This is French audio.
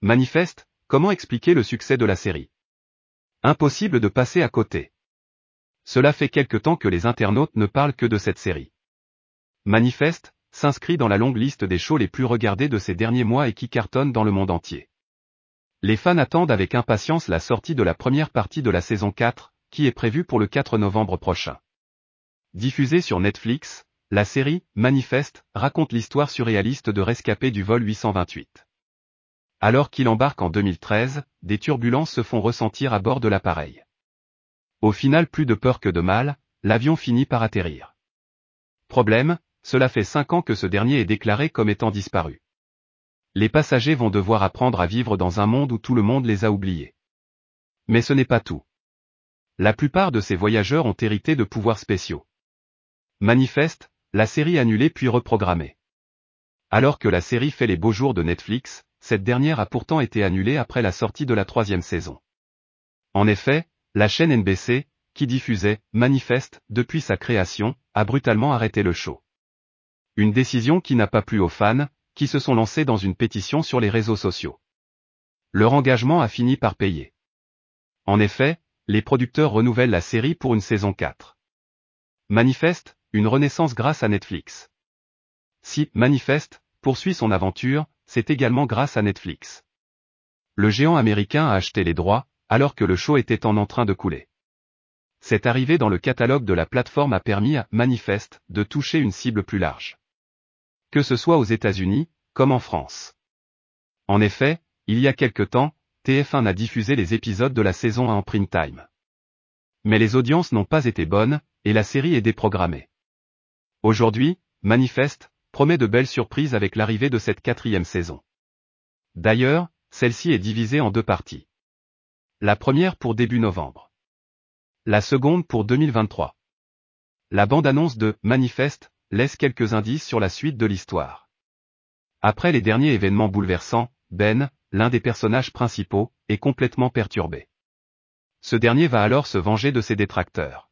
Manifeste, comment expliquer le succès de la série? Impossible de passer à côté. Cela fait quelque temps que les internautes ne parlent que de cette série. Manifeste s'inscrit dans la longue liste des shows les plus regardés de ces derniers mois et qui cartonnent dans le monde entier. Les fans attendent avec impatience la sortie de la première partie de la saison 4, qui est prévue pour le 4 novembre prochain. Diffusée sur Netflix, la série, Manifeste, raconte l'histoire surréaliste de rescapés du vol 828. Alors qu'il embarque en 2013, des turbulences se font ressentir à bord de l'appareil. Au final plus de peur que de mal, l'avion finit par atterrir. Problème, cela fait cinq ans que ce dernier est déclaré comme étant disparu. Les passagers vont devoir apprendre à vivre dans un monde où tout le monde les a oubliés. Mais ce n'est pas tout. La plupart de ces voyageurs ont hérité de pouvoirs spéciaux. Manifeste, la série annulée puis reprogrammée. Alors que la série fait les beaux jours de Netflix, cette dernière a pourtant été annulée après la sortie de la troisième saison. En effet, la chaîne NBC, qui diffusait Manifeste depuis sa création, a brutalement arrêté le show. Une décision qui n'a pas plu aux fans, qui se sont lancés dans une pétition sur les réseaux sociaux. Leur engagement a fini par payer. En effet, les producteurs renouvellent la série pour une saison 4. Manifeste, une renaissance grâce à Netflix. Si Manifeste poursuit son aventure, c'est également grâce à Netflix. Le géant américain a acheté les droits, alors que le show était en, train de couler. Cette arrivée dans le catalogue de la plateforme a permis à Manifeste de toucher une cible plus large. Que ce soit aux États-Unis, comme en France. En effet, il y a quelque temps, TF1 a diffusé les épisodes de la saison 1 en prime time. Mais les audiences n'ont pas été bonnes, et la série est déprogrammée. Aujourd'hui, Manifeste promet de belles surprises avec l'arrivée de cette quatrième saison. D'ailleurs, celle-ci est divisée en deux parties. La première pour début novembre. La seconde pour 2023. La bande-annonce de Manifeste laisse quelques indices sur la suite de l'histoire. Après les derniers événements bouleversants, Ben, l'un des personnages principaux, est complètement perturbé. Ce dernier va alors se venger de ses détracteurs.